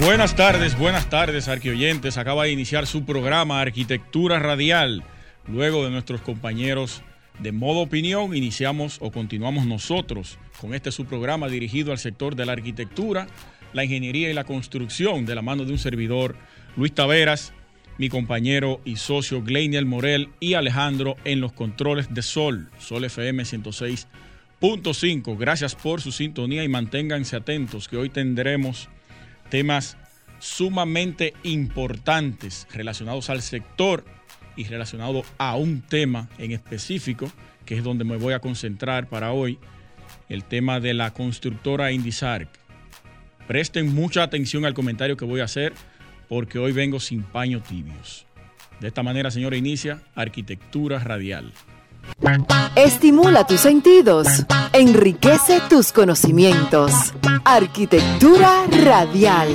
Buenas tardes, buenas tardes, arquioyentes. Acaba de iniciar su programa Arquitectura Radial. Luego de nuestros compañeros de modo opinión, iniciamos o continuamos nosotros con este su programa dirigido al sector de la arquitectura, la ingeniería y la construcción, de la mano de un servidor, Luis Taveras, mi compañero y socio Gleiniel Morel y Alejandro en los controles de Sol, Sol FM 106.5. Gracias por su sintonía y manténganse atentos que hoy tendremos temas sumamente importantes relacionados al sector y relacionados a un tema en específico, que es donde me voy a concentrar para hoy, el tema de la constructora Indisarc. Presten mucha atención al comentario que voy a hacer porque hoy vengo sin paños tibios. De esta manera, señora, inicia Arquitectura Radial. Estimula tus sentidos, enriquece tus conocimientos. Arquitectura Radial.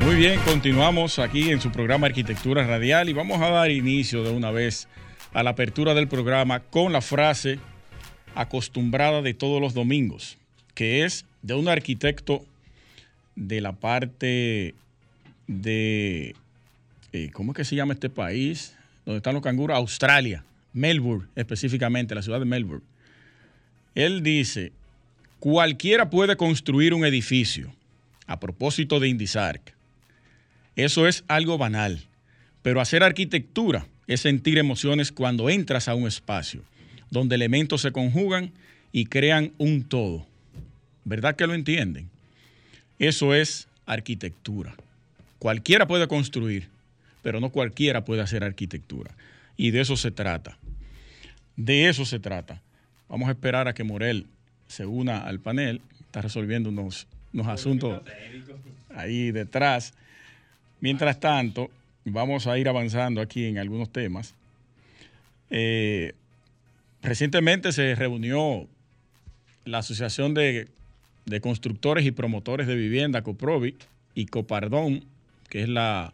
Muy bien, continuamos aquí en su programa Arquitectura Radial y vamos a dar inicio de una vez a la apertura del programa con la frase acostumbrada de todos los domingos, que es de un arquitecto de la parte de, eh, ¿cómo es que se llama este país? Donde están los canguros, Australia, Melbourne específicamente, la ciudad de Melbourne. Él dice, cualquiera puede construir un edificio, a propósito de Indisarc. Eso es algo banal, pero hacer arquitectura es sentir emociones cuando entras a un espacio donde elementos se conjugan y crean un todo. ¿Verdad que lo entienden? Eso es arquitectura. Cualquiera puede construir, pero no cualquiera puede hacer arquitectura. Y de eso se trata. De eso se trata. Vamos a esperar a que Morel se una al panel. Está resolviendo unos, unos asuntos ahí detrás. Mientras tanto, vamos a ir avanzando aquí en algunos temas. Eh, recientemente se reunió la Asociación de, de, Constructores y Promotores de Vivienda, COPROVI, y COPARDON, que es la,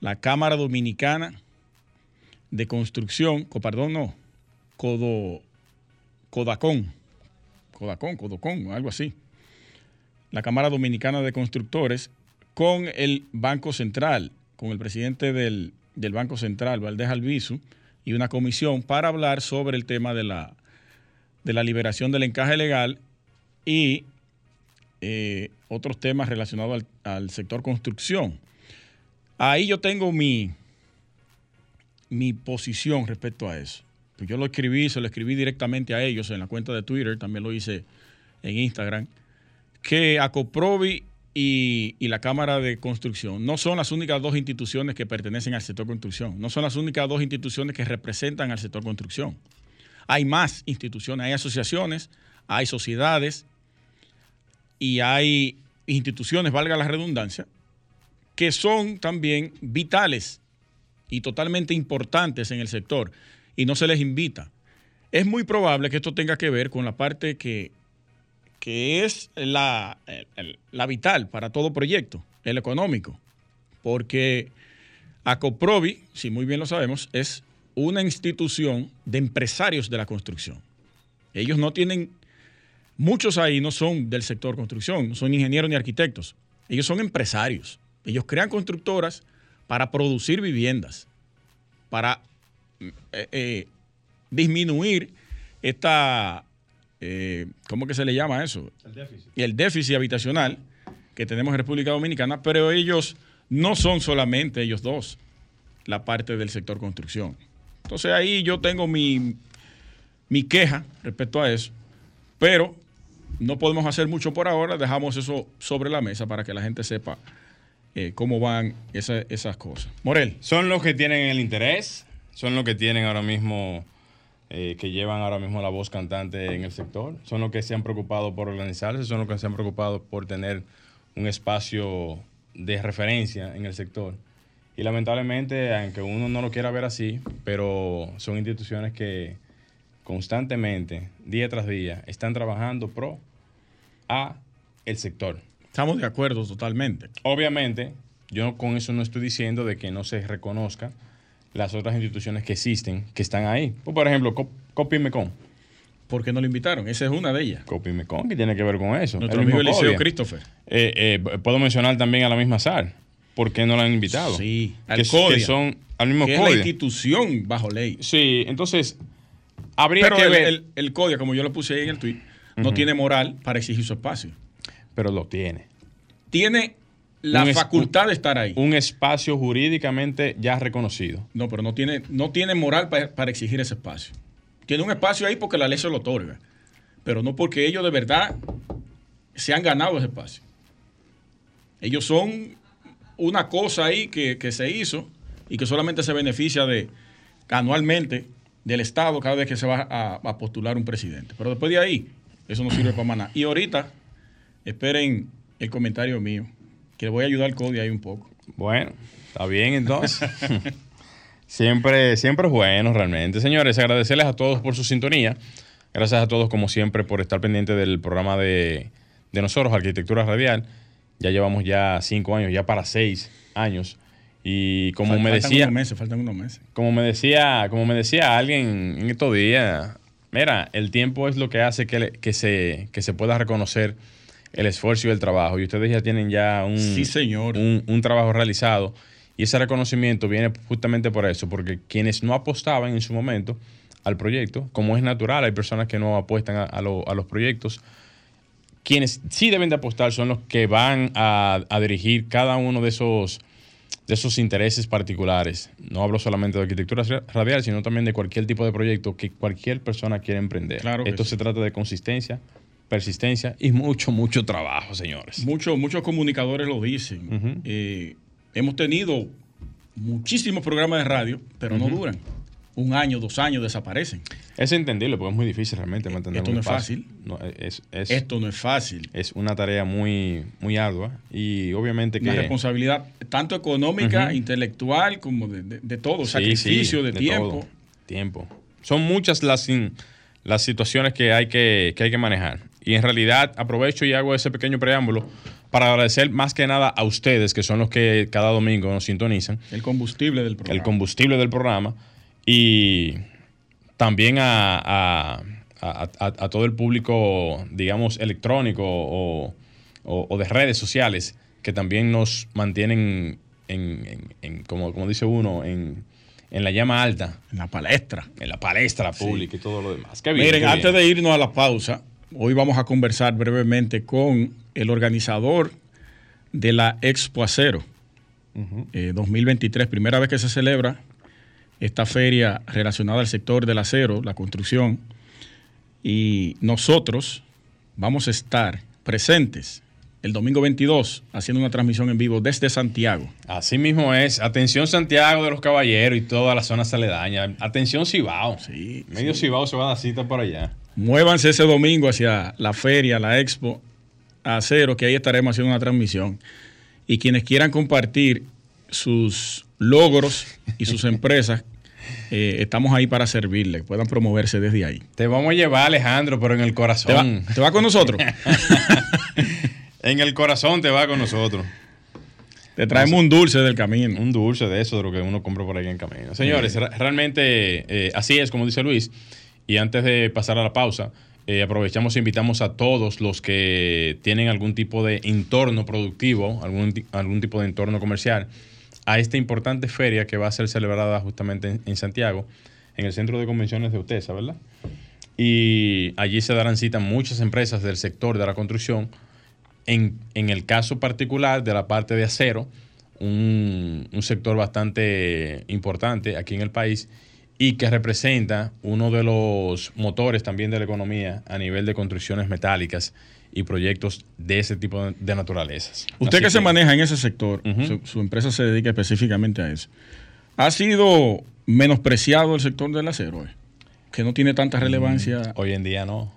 la Cámara Dominicana de Construcción, COPARDON no, Codo, Codacón, Codacón, Codocón, algo así. La Cámara Dominicana de Constructores con el Banco Central, con el presidente del, del Banco Central, Valdés Albizu, y una comisión para hablar sobre el tema de la, de la liberación del encaje legal y eh, otros temas relacionados al, al, sector construcción. Ahí yo tengo mi, mi posición respecto a eso. Pues yo lo escribí, se lo escribí directamente a ellos en la cuenta de Twitter, también lo hice en Instagram, que Acoprovi y, y, la Cámara de Construcción no son las únicas dos instituciones que pertenecen al sector construcción, no son las únicas dos instituciones que representan al sector construcción. Hay más instituciones, hay asociaciones, hay sociedades y hay instituciones, valga la redundancia, que son también vitales y totalmente importantes en el sector y no se les invita. Es muy probable que esto tenga que ver con la parte que que es la, la, vital para todo proyecto, el económico, porque ACOPROVI, si muy bien lo sabemos, es una institución de empresarios de la construcción. Ellos no tienen, muchos ahí no son del sector construcción, no son ingenieros ni arquitectos, ellos son empresarios. Ellos crean constructoras para producir viviendas, para eh, eh, disminuir esta eh, ¿cómo que se le llama eso? El déficit. El déficit habitacional que tenemos en República Dominicana, pero ellos no son solamente ellos dos, la parte del sector construcción. Entonces ahí yo tengo mi, mi queja respecto a eso, pero no podemos hacer mucho por ahora, dejamos eso sobre la mesa para que la gente sepa eh, cómo van esa, esas cosas. Morel. Son los que tienen el interés, son los que tienen ahora mismo eh, que llevan ahora mismo la voz cantante en el sector. Son los que se han preocupado por organizarse, son los que se han preocupado por tener un espacio de referencia en el sector. Y lamentablemente, aunque uno no lo quiera ver así, pero son instituciones que constantemente, día tras día, están trabajando pro a el sector. Estamos de acuerdo totalmente. Obviamente, yo con eso no estoy diciendo de que no se reconozca las otras instituciones que existen, que están ahí. Pues, por ejemplo, Copimecon. ¿Por qué no lo invitaron? Esa es una de ellas. Copimecon, ¿qué tiene que ver con eso? Nuestro amigo Eliseo Christopher. Eh, eh, puedo mencionar también a la misma SAR. ¿Por qué no la han invitado? Sí, al que, que son al mismo que es la institución bajo ley. Sí, entonces habría Pero que el, ver. El, el CODIA, como yo lo puse ahí en el tweet, no tiene moral para exigir su espacio. Pero lo tiene. Tiene la Un facultad de estar ahí. Un espacio jurídicamente ya reconocido. No, pero no tiene, no tiene moral pa- para exigir ese espacio. Tiene un espacio ahí porque la ley se lo otorga, pero no porque ellos de verdad se han ganado ese espacio. Ellos son una cosa ahí que, que se hizo y que solamente se beneficia de anualmente del Estado cada vez que se va a, a postular un presidente. Pero después de ahí, eso no sirve para nada. Y ahorita, esperen el comentario mío, que le voy a ayudar al CODI ahí un poco. Bueno, está bien entonces. siempre, siempre es bueno realmente. Señores, agradecerles a todos por su sintonía. Gracias a todos, como siempre, por estar pendientes del programa de, de nosotros, Arquitectura Radial. Ya llevamos ya cinco años, ya para seis años. Y como me decía, unos meses, faltan unos meses. como me decía, como me decía alguien en estos días, mira, el tiempo es lo que hace que, le- que se, que se pueda reconocer el esfuerzo y el trabajo. Y ustedes ya tienen ya un, Sí, señor. un, un trabajo realizado. Y ese reconocimiento viene justamente por eso, porque quienes no apostaban en su momento al proyecto, como es natural, hay personas que no apuestan a, a lo- a los proyectos, quienes sí deben de apostar son los que van a, a dirigir cada uno de esos, de esos intereses particulares. No hablo solamente de arquitectura radial, sino también de cualquier tipo de proyecto que cualquier persona quiera emprender. Claro Esto sí. se trata de consistencia, persistencia y mucho, mucho trabajo, señores. Muchos, muchos comunicadores lo dicen. Eh, hemos tenido muchísimos programas de radio, pero no duran. Un año, dos años desaparecen. Es entendible, porque es muy difícil realmente mantener Esto no es fácil. No, es, es, Esto no es fácil. es una tarea muy, muy ardua y obviamente que... Una responsabilidad tanto económica, intelectual, como de, de- de todo. Sí, Sacrificio sí, de, tiempo. todo. Tiempo. Son muchas las, las situaciones que hay que, que hay que manejar. Y en realidad aprovecho y hago ese pequeño preámbulo para agradecer más que nada a ustedes, que son los que cada domingo nos sintonizan, El combustible del programa. el combustible del programa, y también a, a- a- todo el público, digamos, electrónico o, o- o de redes sociales, que también nos mantienen, en, en- en- como, como dice uno, en, en la llama alta, En la palestra. en la palestra pública y todo lo demás. Qué bien, Miren, qué antes de irnos a la pausa, hoy vamos a conversar brevemente con el organizador de la Expo Acero eh, 2023, primera vez que se celebra esta feria relacionada al sector del acero, la construcción, y nosotros vamos a estar presentes el domingo 22 haciendo una transmisión en vivo desde Santiago. Así mismo es. Atención Santiago de los Caballeros y toda la zona aledaña. Atención Cibao. Sí, Medio Cibao se va a dar cita por allá. Muévanse ese domingo hacia la feria, la expo acero, que ahí estaremos haciendo una transmisión. Y quienes quieran compartir sus logros y sus empresas, eh, estamos ahí para servirles, puedan promoverse desde ahí. Te vamos a llevar, Alejandro, pero en el ¿Te va, corazón. te va con nosotros? En el corazón te va con nosotros. Te traemos un dulce del camino. Un dulce de eso, de lo que uno compra por ahí en camino. Señores, re- realmente eh, así es, como dice Luis. Y antes de pasar a la pausa, eh, aprovechamos e invitamos a todos los que tienen algún tipo de entorno productivo, algún, algún tipo de entorno comercial, a esta importante feria que va a ser celebrada justamente en, en Santiago, en el Centro de Convenciones de UTESA, ¿verdad? Y allí se darán cita muchas empresas del sector de la construcción, en, en el caso particular de la parte de acero, un, un sector bastante importante aquí en el país y que representa uno de los motores también de la economía a nivel de construcciones metálicas y proyectos de ese tipo de, naturalezas. Usted que se maneja en ese sector, su, su empresa se dedica específicamente a eso. ¿Ha sido menospreciado el sector del acero? eh? que no tiene tanta relevancia. Hoy en día no.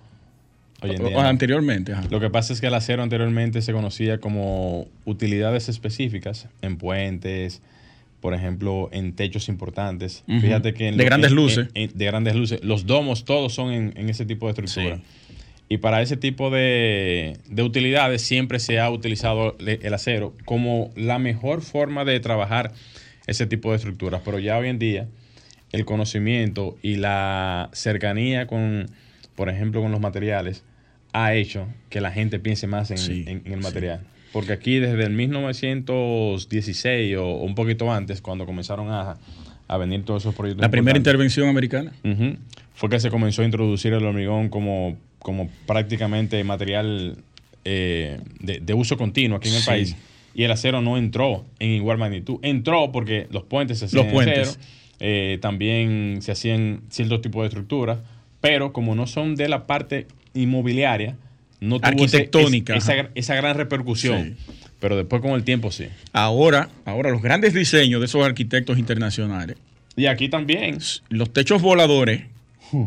Hoy en día o no. anteriormente. ajá. Lo que pasa es que el acero anteriormente se conocía como utilidades específicas en puentes, por ejemplo, en techos importantes. Fíjate que en De lo- grandes en- luces. en- de grandes luces. Los domos todos son en, en ese tipo de estructura. Sí. Y para ese tipo de, de utilidades siempre se ha utilizado el acero como la mejor forma de trabajar ese tipo de estructuras. Pero ya hoy en día el conocimiento y la cercanía con, por ejemplo, con los materiales ha hecho que la gente piense más en, Sí, en- en el sí. Porque aquí desde el 1916 o, o un poquito antes, cuando comenzaron a, a venir todos esos proyectos. La primera intervención americana. Fue que se comenzó a introducir el hormigón como, como prácticamente material eh, de, de uso continuo aquí en el Sí. país. Y el acero no entró en igual magnitud. Entró porque los puentes se hacían Los en puentes. acero, eh, también se hacían ciertos tipos de estructuras, pero como no son de la parte inmobiliaria, no tuvo ese- Arquitectónica, esa, esa gran repercusión. Pero después con el tiempo sí. Ahora, ahora los grandes diseños de esos arquitectos internacionales, Y aquí también. los techos voladores,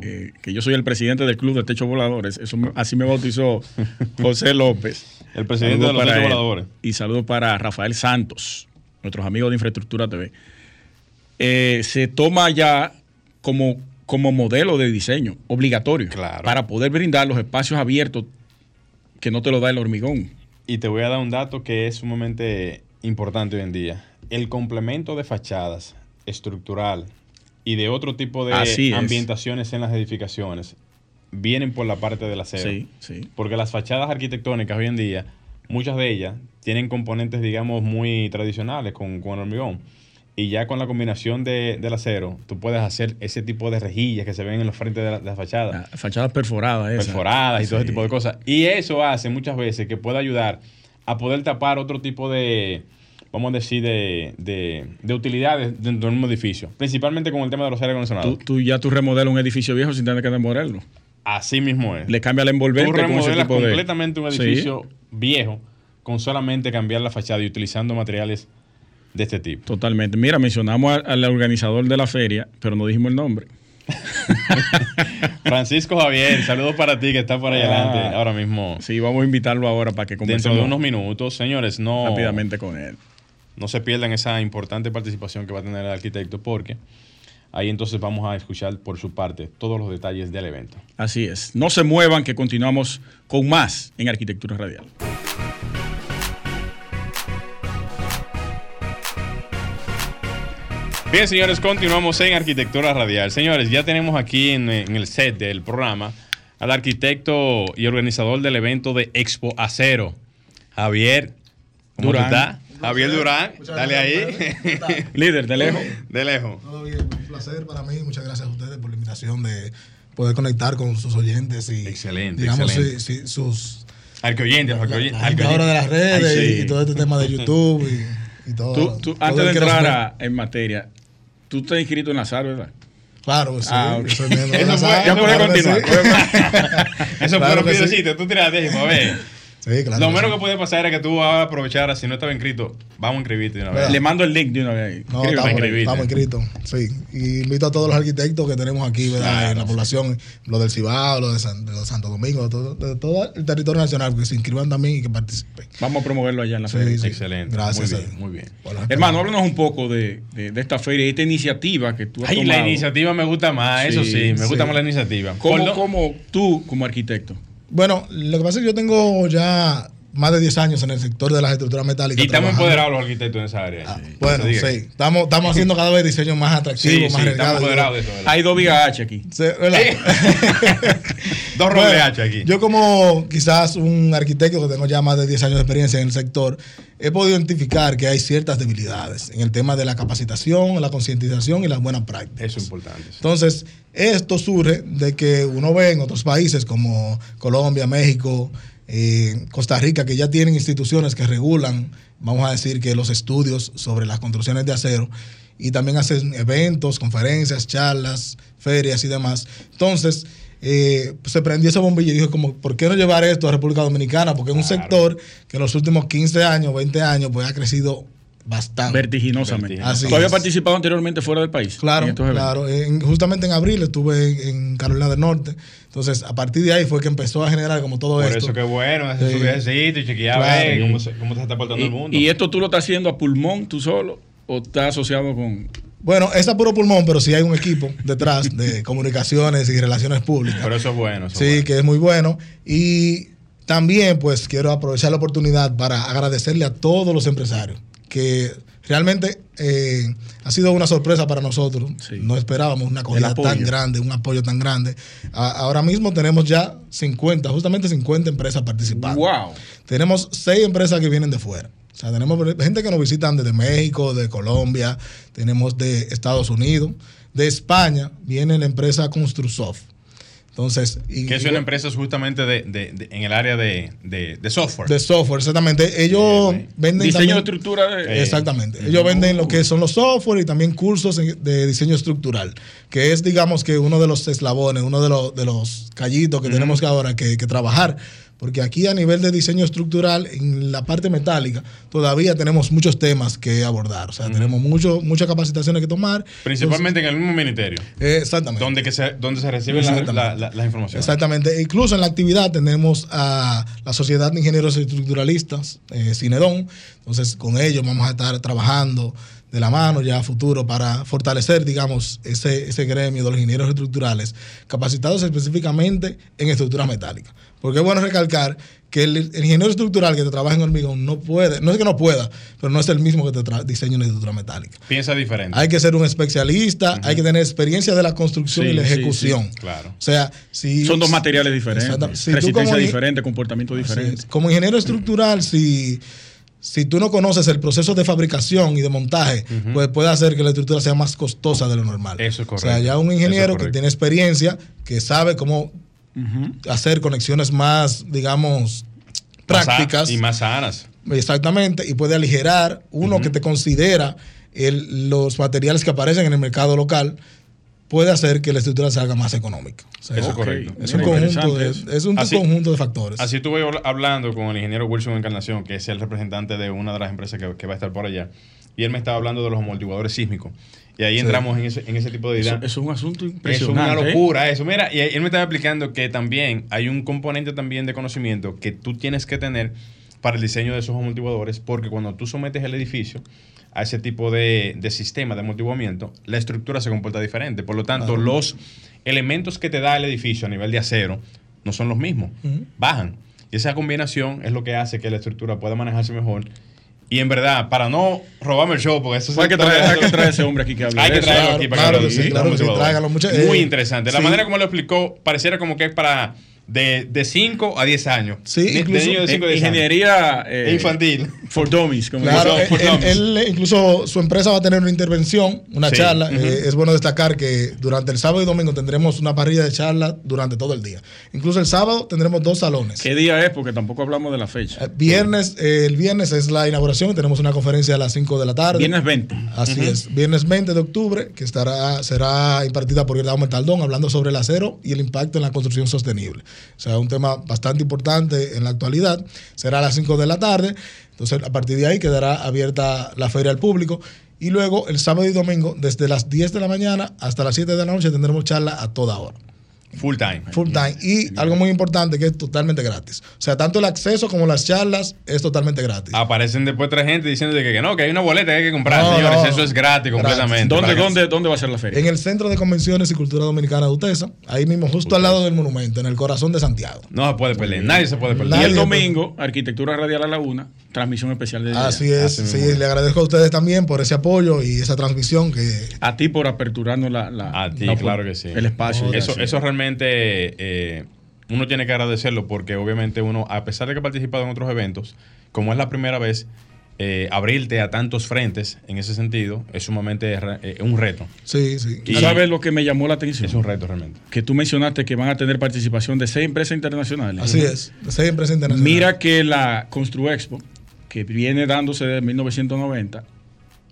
eh, que yo soy el presidente del club de techos voladores, eso me- así me bautizó José López. El presidente Saludos de los techos voladores. Y saludos para Rafael Santos, nuestros amigos de Infraestructura TV. Eh, se toma ya como, como modelo de diseño obligatorio Claro. para poder brindar los espacios abiertos que no te lo da el hormigón. Y te voy a dar un dato que es sumamente importante hoy en día. El complemento de fachadas estructural y de otro tipo de Así ambientaciones en las edificaciones vienen por la parte del acero. Sí, sí. Porque las fachadas arquitectónicas hoy en día, muchas de ellas tienen componentes, digamos, muy tradicionales con, con hormigón. Y ya con la combinación de- del acero, tú puedes hacer ese tipo de rejillas que se ven en los frentes de la- de las fachadas Ah, Fachadas perforadas. esas. perforadas y todo ese Sí. tipo de cosas. Y eso hace muchas veces que pueda ayudar a poder tapar otro tipo de, vamos a decir, de, de, de utilidades dentro de un edificio. Principalmente con el tema de los aires Tú, acondicionados. tú ya tú remodelas un edificio viejo sin tener que demolerlo. Así mismo es. Le cambia el Tú envolvente con ese remodelas de... completamente un Sí. edificio viejo con solamente cambiar la fachada y utilizando materiales de este tipo. Totalmente. Mira, mencionamos al, organizador de la feria, pero no dijimos el nombre. Francisco Javier, saludos para ti que está por ahí Ah. adelante ahora mismo. Sí, vamos a invitarlo ahora para que Dentro conversemos de unos minutos, señores, no, rápidamente con él. no se pierdan esa importante participación que va a tener el arquitecto porque ahí entonces vamos a escuchar por su parte todos los detalles del evento. Así es. No se muevan, que continuamos con más en Arquitectura Radial. Bien, señores, continuamos en Arquitectura Radial. Señores, ya tenemos aquí en, en el set del programa al arquitecto y organizador del evento de Expo Acero, Javier ¿Cómo tú Durán. estás? Javier Durán, Muchas dale gracias, ahí. Líder, de lejos. De lejos. Todo bien, un placer para mí. Muchas gracias a ustedes por la invitación de poder conectar con sus oyentes y Excelente, digamos excelente. sí, sí, sus Arqueoyentes, arqueoyentes. ahora de las redes Ay, sí. y, y todo este tema de YouTube y, y todo. Tú, tú, todo antes de entrar a- en materia, tú estás inscrito en la SAR, ¿verdad? Claro, sí. Ah, Eso fue- ya puede claro que continuar, puede- Eso Claro fue lo que que sí. hiciste, tú tiraste, a ver. Sí, claro. Lo menos sí. que puede pasar era que tú aprovecharas, si no estaba inscrito, vamos a inscribirte de una vez. Le mando el link de una vez. No, Escribe. estamos, inscribirte. estamos inscritos, sí. Y invito a todos los arquitectos que tenemos aquí, ¿verdad? Claro, en la sí. población, lo del Cibao, lo de, San- de los Santo Domingo, de todo, de todo el territorio nacional, que se inscriban también y que participen. Vamos a promoverlo allá en la Sí, feria. sí. Excelente. Gracias. Muy bien, muy bien. los Hermano, háblanos un poco de, de- de esta feria y esta iniciativa que tú has Ay, tomado. la iniciativa me gusta más, eso Sí, sí, me gusta más la iniciativa. ¿Cómo, Por lo- cómo tú, como arquitecto? Bueno, lo que pasa es que yo tengo ya más de 10 años en el sector de las estructuras metálicas. Y estamos trabajando. empoderados los arquitectos en esa área. Ah, Sí. bueno, sí. Estamos, estamos haciendo cada vez diseños más atractivos, sí, más estamos arriesgados. empoderados de eso. ¿verdad? Hay dos vigas H aquí. Sí, ¿verdad? Dos Bueno, robles H aquí. Yo como quizás un arquitecto que tengo ya más de 10 años de experiencia en el sector, he podido identificar que hay ciertas debilidades en el tema de la capacitación, la concientización y las buenas prácticas. Eso es importante. sí. Entonces, esto surge de que uno ve en otros países como Colombia, México, eh, Costa Rica, que ya tienen instituciones que regulan, vamos a decir, que los estudios sobre las construcciones de acero y también hacen eventos, conferencias, charlas, ferias y demás. Entonces, eh, se prendió esa bombilla y dijo como, ¿por qué no llevar esto a República Dominicana? Porque es un sector que en los últimos 15 años, 20 años, pues ha crecido bastante. Vertiginosamente. Así ¿Tú habías es. participado anteriormente fuera del país? Claro, en claro. En- justamente en abril estuve en, en Carolina del Norte. Entonces, a partir de ahí fue que empezó a generar como todo Por esto. eso que bueno, hacer Sí. su viajecito y chequear Claro. cómo se, cómo se está portando el mundo. ¿Y, y esto tú lo estás haciendo a pulmón tú solo o estás asociado con...? Bueno, es a puro pulmón, pero sí hay un equipo detrás de comunicaciones y relaciones públicas. Pero eso es bueno. Eso Sí, bueno. que es muy bueno. Y también, pues, quiero aprovechar la oportunidad para agradecerle a todos los empresarios que realmente eh, ha sido una sorpresa para nosotros. Sí. No esperábamos una acogida tan grande, un apoyo tan grande. A- ahora mismo tenemos ya 50, justamente 50 empresas participando. ¡Wow! Tenemos seis empresas que vienen de fuera. O sea, tenemos gente que nos visitan desde México, de Colombia, tenemos de Estados Unidos, de España, viene la empresa Construsoft. Entonces, y- Que es y- una empresa justamente de, de- de- en el área de, de- software. de software, exactamente. Ellos bien. venden Diseño también- de estructura. Eh, Exactamente. Ellos venden lo que son los software y también cursos de diseño estructural, que es, digamos, que uno de los eslabones, uno de los, de los callitos que tenemos que ahora que, que trabajar. Porque aquí a nivel de diseño estructural, en la parte metálica, todavía tenemos muchos temas que abordar. O sea, tenemos mucho, muchas capacitaciones que tomar. Principalmente en el mismo ministerio. Eh, exactamente. Donde, que se, donde se reciben la- Exactamente. la- la- las informaciones. Exactamente. Incluso en la actividad tenemos a la Sociedad de Ingenieros Estructuralistas, eh, Cinedón. Entonces, con ellos vamos a estar trabajando de la mano ya a futuro para fortalecer, digamos, ese, ese gremio de los ingenieros estructurales capacitados específicamente en estructuras metálicas. Porque es bueno recalcar que el, el ingeniero estructural que te trabaja en hormigón no puede, no es que no pueda, pero no es el mismo que te diseña en estructura metálica. Piensa diferente. Hay que ser un especialista, hay que tener experiencia de la construcción Sí, y la ejecución. sí, claro. O sea, si Son dos materiales diferentes. Si resistencia como- diferente, comportamiento diferente. Como ingeniero estructural, si, si tú no conoces el proceso de fabricación y de montaje, pues puede hacer que la estructura sea más costosa de lo normal. Eso es O sea, correcto. ya un es ingeniero que correcto. tiene experiencia, que sabe cómo hacer conexiones más, digamos, Más prácticas. Y más sanas. Exactamente, y puede aligerar uno que te considera el- los materiales que aparecen en el mercado local, puede hacer que la estructura salga más económica. O sea, Eso es correcto. es un, conjunto de, es un Así- conjunto de factores. Así estuve habl- hablando con el ingeniero Wilson Encarnación, que es el representante de una de las empresas que, que va a estar por allá. Y él me estaba hablando de los amortiguadores sísmicos. Y ahí Sí. entramos en ese, en ese tipo de Eso, ideas. eso es un asunto Es impresionante. una ¿eh? locura eso. Mira, y él me estaba explicando que también hay un componente también de conocimiento que tú tienes que tener para el diseño de esos amortiguadores, porque cuando tú sometes el edificio a ese tipo de, de sistema de amortiguamiento, la estructura se comporta diferente. Por lo tanto, los elementos que te da el edificio a nivel de acero no son los mismos, bajan. Y esa combinación es lo que hace que la estructura pueda manejarse mejor. Y en verdad, para no robarme el show, porque eso Hay que traer, hay que traer a ese hombre aquí que hable hay que traerlo Claro, aquí para claro que, claro que sí, Muy eh, interesante. La sí. manera como lo explicó pareciera como que es para de, de 5 a 10 años. Sí, de incluso- niños de 5 a Eh, 10 años. Ingeniería eh, Infantil. for dummies. como Claro, dicen. él, por él- dummies. él, incluso su empresa va a tener una intervención, una Sí. charla. Eh, es bueno destacar que durante el sábado y domingo tendremos una parrilla de charlas durante todo el día. Incluso el sábado tendremos dos salones. ¿Qué día es? Porque tampoco hablamos de la fecha. Eh, Viernes, eh, el viernes es la inauguración, tenemos una conferencia a las 5 de la tarde. Viernes 20. Así es, viernes 20 de octubre, que estará, será impartida por Guillermo Taldón, hablando sobre el acero y el impacto en la construcción sostenible. O sea, un tema bastante importante en la actualidad. Será a las 5 de la tarde. Entonces, a partir de ahí quedará abierta la feria al público. Y luego, el sábado y domingo, desde las 10 de la mañana hasta las 7 de la noche, tendremos charla a toda hora. Full time. Full time. Y algo muy importante que es totalmente gratis. O sea, tanto el acceso como las charlas es totalmente gratis. Aparecen después tres gente diciendo que, que no, que hay una boleta que hay que comprar. No, Señores, no. eso es gratis completamente. ¿Dónde, dónde, ¿Dónde va a ser la feria? En el Centro de Convenciones y Cultura Dominicana de UTESA, ahí mismo, justo al lado del monumento, en el corazón de Santiago. No se puede perder. Nadie se puede perder. y el domingo, Arquitectura Radial a la Una, transmisión especial de Así día. es, Así sí, le agradezco a ustedes también por ese apoyo y esa transmisión que A ti por aperturarnos la, la- A ti, la- claro que sí. el espacio. Eso, eso realmente eh, uno tiene que agradecerlo porque obviamente uno, a pesar de que ha participado en otros eventos, como es la primera vez, eh, abrirte a tantos frentes en ese sentido es sumamente eh, un reto. sí, sí. ¿Tú Y- sabes lo que me llamó la atención? Es un reto realmente. Que tú mencionaste que van a tener participación de seis empresas internacionales. Así es, de seis empresas internacionales. Mira que la Construexpo, que viene dándose desde 1990,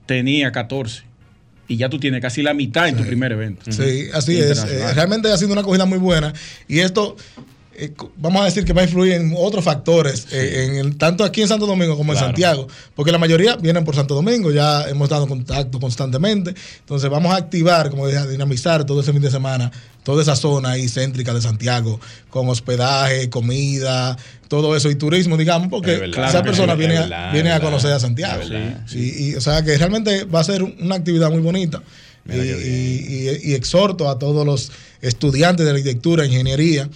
tenía 14. Y ya tú tienes casi la mitad en tu primer evento. Sí, así es. Eh, realmente ha sido una acogida muy buena. Y esto, eh, vamos a decir que va a influir en otros factores, eh, en el- tanto aquí en Santo Domingo como en. Santiago, porque la mayoría vienen por Santo Domingo, ya hemos dado contacto constantemente, entonces vamos a activar, como dije, a dinamizar todo ese fin de semana, toda esa zona ahí céntrica de Santiago, con hospedaje, comida, todo eso y turismo, digamos, porque Es verdad, esas es personas vienen, a, vienen a conocer a. Santiago. Sí, y, o sea que realmente va a ser una actividad muy bonita. Y, y- y- y exhorto a todos los estudiantes de arquitectura, ingeniería,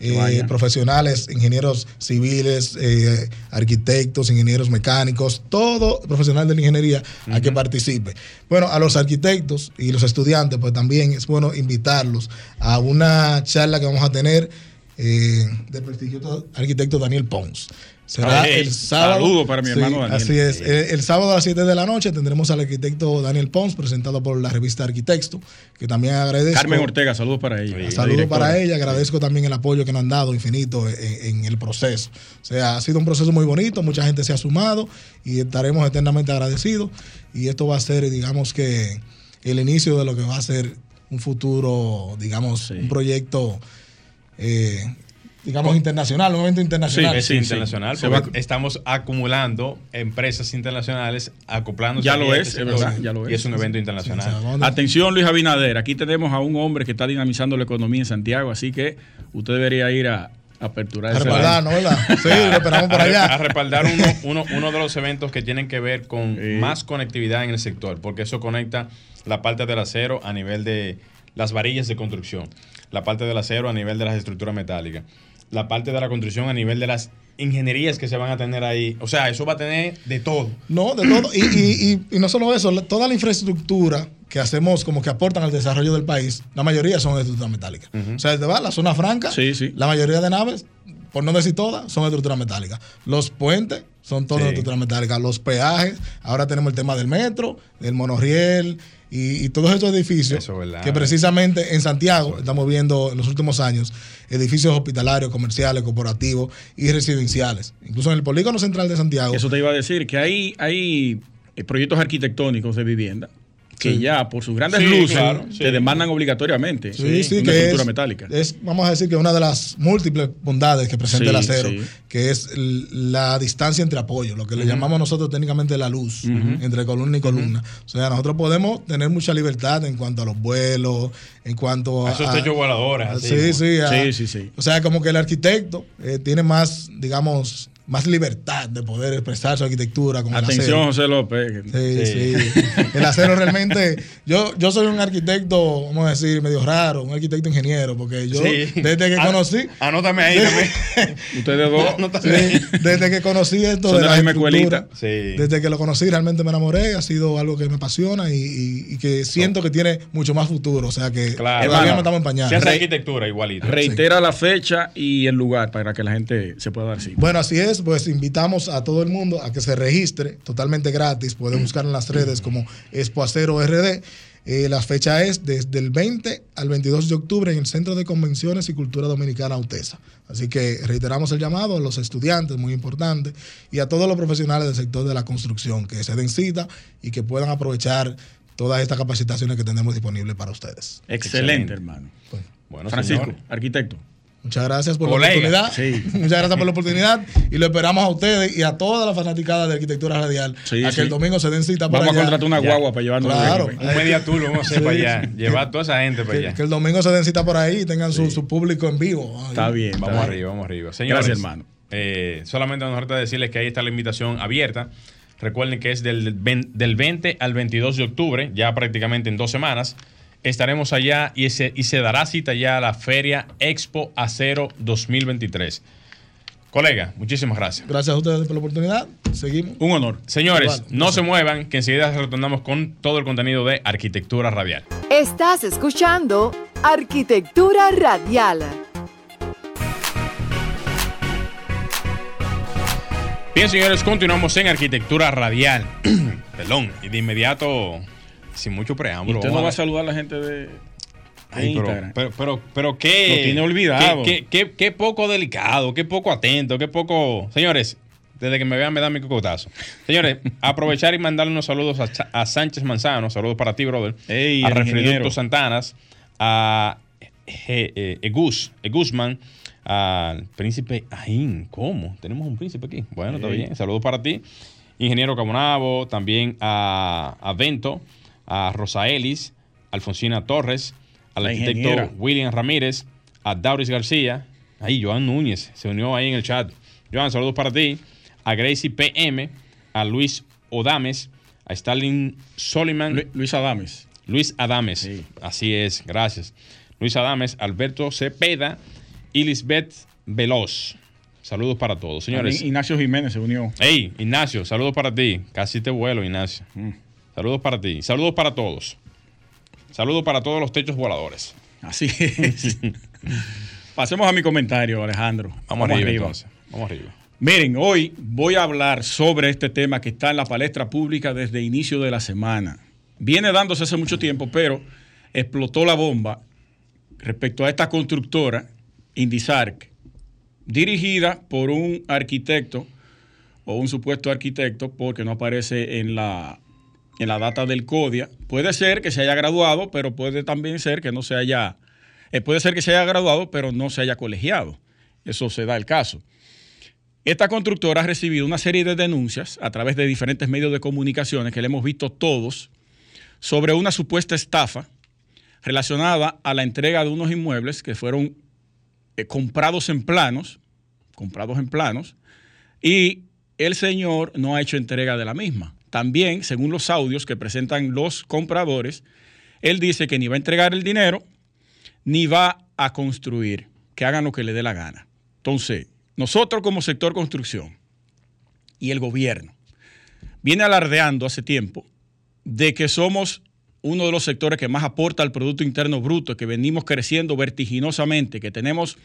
eh, profesionales, ingenieros civiles, eh, arquitectos, ingenieros mecánicos, todo profesional de la ingeniería a que participe. Bueno, a los arquitectos y los estudiantes, pues también es bueno invitarlos a una charla que vamos a tener eh, del prestigioso arquitecto Daniel Pons. Será el sábado. saludo para mi hermano Daniel. Así es. El, el sábado a las 7 de la noche tendremos al arquitecto Daniel Pons, presentado por la revista Arquitecto, que también agradezco. Carmen Ortega, saludos para ella. la Saludos para ella, agradezco también el apoyo que nos han dado infinito en, en el proceso. O sea, ha sido un proceso muy bonito, mucha gente se ha sumado y estaremos eternamente agradecidos. Y esto va a ser, digamos que, el inicio de lo que va a ser un futuro, digamos, Sí. un proyecto, eh, digamos, internacional, un evento internacional. Es Sí, sí. internacional, Se porque va- estamos acumulando empresas internacionales acoplándose. Ya lo a es, es verdad, ya lo Y es. es un evento Sí, internacional. Atención, Luis Abinader. Aquí tenemos a un hombre que está dinamizando la economía en Santiago, así que usted debería ir a aperturar a respaldar, ¿no? ¿Verdad? Sí, lo esperamos por a, re- a allá. respaldar uno, uno, uno de los eventos que tienen que ver con Sí. más conectividad en el sector, porque eso conecta la parte del acero a nivel de las varillas de construcción, la parte del acero a nivel de las estructuras metálicas, la parte de la construcción a nivel de las ingenierías que se van a tener ahí. O sea, eso va a tener de todo. No, de todo. Y, y- y- y no solo eso, toda la infraestructura que hacemos como que aportan al desarrollo del país, la mayoría son de estructura metálica. O sea, va la zona franca, Sí, sí. la mayoría de naves, por no decir todas, son de estructura metálica. Los puentes son todos Sí. de estructura metálica. Los peajes, ahora tenemos el tema del metro, del monorriel y, y todos estos edificios Eso que precisamente en Santiago estamos viendo en los últimos años edificios hospitalarios, comerciales, corporativos y residenciales. Incluso en el polígono central de Santiago. Eso te iba a decir, que hay, hay proyectos arquitectónicos de vivienda que Sí. ya por sus grandes Sí, luces claro, te demandan obligatoriamente Sí, sí, una que estructura es, metálica. es, vamos a decir que una de las múltiples bondades que presenta Sí, el acero, sí. que es la distancia entre apoyos, lo que le llamamos nosotros técnicamente la luz entre columna y columna. O sea, nosotros podemos tener mucha libertad en cuanto a los vuelos, en cuanto a... A esos techos voladores, a- así, sí, sí, a- Sí, sí, sí. O sea, como que el arquitecto eh, tiene más, digamos, más libertad de poder expresar su arquitectura con el Atención, acero. José López. Sí, Sí. sí. El acero realmente. Yo, yo soy un arquitecto, vamos a decir, medio raro, un arquitecto ingeniero, porque yo, Sí. desde que conocí. Anótame ahí también. Ustedes dos Anótame desde que conocí esto Son de de la escuelita. Sí. desde que lo conocí realmente me enamoré, ha sido algo que me apasiona y, y- y que siento que tiene mucho más futuro, o sea que Claro. todavía no estamos en pañales. Cierra arquitectura igualito. reitera la fecha y el lugar para que la gente se pueda dar cita. Bueno, así es, pues invitamos a todo el mundo a que se registre totalmente gratis. Puede buscar en las redes como Expo Acero RD. Eh, la fecha es desde el 20 al 22 de octubre en el Centro de Convenciones y Cultura Dominicana UTESA. Así que reiteramos el llamado a los estudiantes, muy importante, y a todos los profesionales del sector de la construcción que se den cita y que puedan aprovechar todas estas capacitaciones que tenemos disponibles para ustedes. Excelente, excelente. hermano. Bueno, Francisco, arquitecto. Muchas gracias por Colega. la oportunidad. Sí. Muchas gracias por la oportunidad. Y lo esperamos a ustedes y a toda la fanaticada de arquitectura radial. Sí, a que sí. el domingo se den cita por Vamos a contratar una Ya. guagua para llevarnos Claro. Un media tour lo vamos a hacer Sí, para allá. sí. Llevar a toda esa gente para Que, allá. que el domingo se den cita por ahí y tengan su, su público en vivo. Ay, Está bien. está Vamos bien. arriba, vamos arriba. Señores, Gracias, hermano. eh, solamente nos falta decirles que ahí está la invitación abierta. Recuerden que es del, del 20 al 22 de octubre, ya prácticamente en dos semanas. Estaremos allá y se, y se dará cita ya a la Feria Expo Acero 2023. Colega, muchísimas gracias. Gracias a ustedes por la oportunidad. Seguimos. Un honor. Señores, Igual, no se muevan, que enseguida retornamos con todo el contenido de Arquitectura Radial. Estás escuchando Arquitectura Radial. Bien, señores, continuamos en Arquitectura Radial. Perdón, y de inmediato, sin mucho preámbulo. usted no va a saludar a la gente de, Ay, pero, Instagram. pero, pero, pero qué. Lo tiene olvidado. Qué, qué- qué- qué poco delicado, qué poco atento, qué poco. Señores, desde que me vean me dan mi cocotazo. Señores, aprovechar y mandarle unos saludos a, a Sánchez Manzano, saludos para ti, brother. Ey, a Refriducto. Santanas, a eh, eh, Egus, Egusman, al príncipe Ajín. ¿Cómo? Tenemos un príncipe aquí. Bueno, está bien. Saludos para ti. Ingeniero Camonabo, también a, a Vento, a Rosa Ellis, Alfonsina Torres, al La arquitecto ingeniera. William Ramírez, a Dauris García, ahí Joan Núñez se unió ahí en el chat. Joan, saludos para ti. A Gracie PM, a Luis Odames, a Stalin Soliman, Lu- Luis Adames. Luis Adames. Sí. Así es, gracias. Luis Adames, Alberto Cepeda y Lisbeth Veloz. Saludos para todos, señores. Ignacio Jiménez se unió. Hey, Ignacio, saludos para ti. Casi te vuelo, Ignacio. Mm. Saludos para ti. Saludos para todos. Saludos para todos los techos voladores. Así es. Pasemos a mi comentario, Alejandro. Vamos, arriba. Vamos arriba. Miren, hoy voy a hablar sobre este tema que está en la palestra pública desde inicio de la semana. Viene dándose hace mucho tiempo, pero explotó la bomba respecto a esta constructora, Indisarc, dirigida por un arquitecto o un supuesto arquitecto, porque no aparece en la, en la data del CODIA. Puede ser que se haya graduado, pero puede también ser que no se haya, eh, puede ser que se haya graduado, pero no se haya colegiado. Eso se da el caso. Esta constructora ha recibido una serie de denuncias a través de diferentes medios de comunicaciones que le hemos visto todos sobre una supuesta estafa relacionada a la entrega de unos inmuebles que fueron eh, comprados en planos, comprados en planos, y el señor no ha hecho entrega de la misma. También, según los audios que presentan los compradores, él dice que ni va a entregar el dinero, ni va a construir, que hagan lo que le dé la gana. Entonces, nosotros como sector construcción y el gobierno viene alardeando hace tiempo de que somos uno de los sectores que más aporta al Producto Interno Bruto, que venimos creciendo vertiginosamente, que tenemos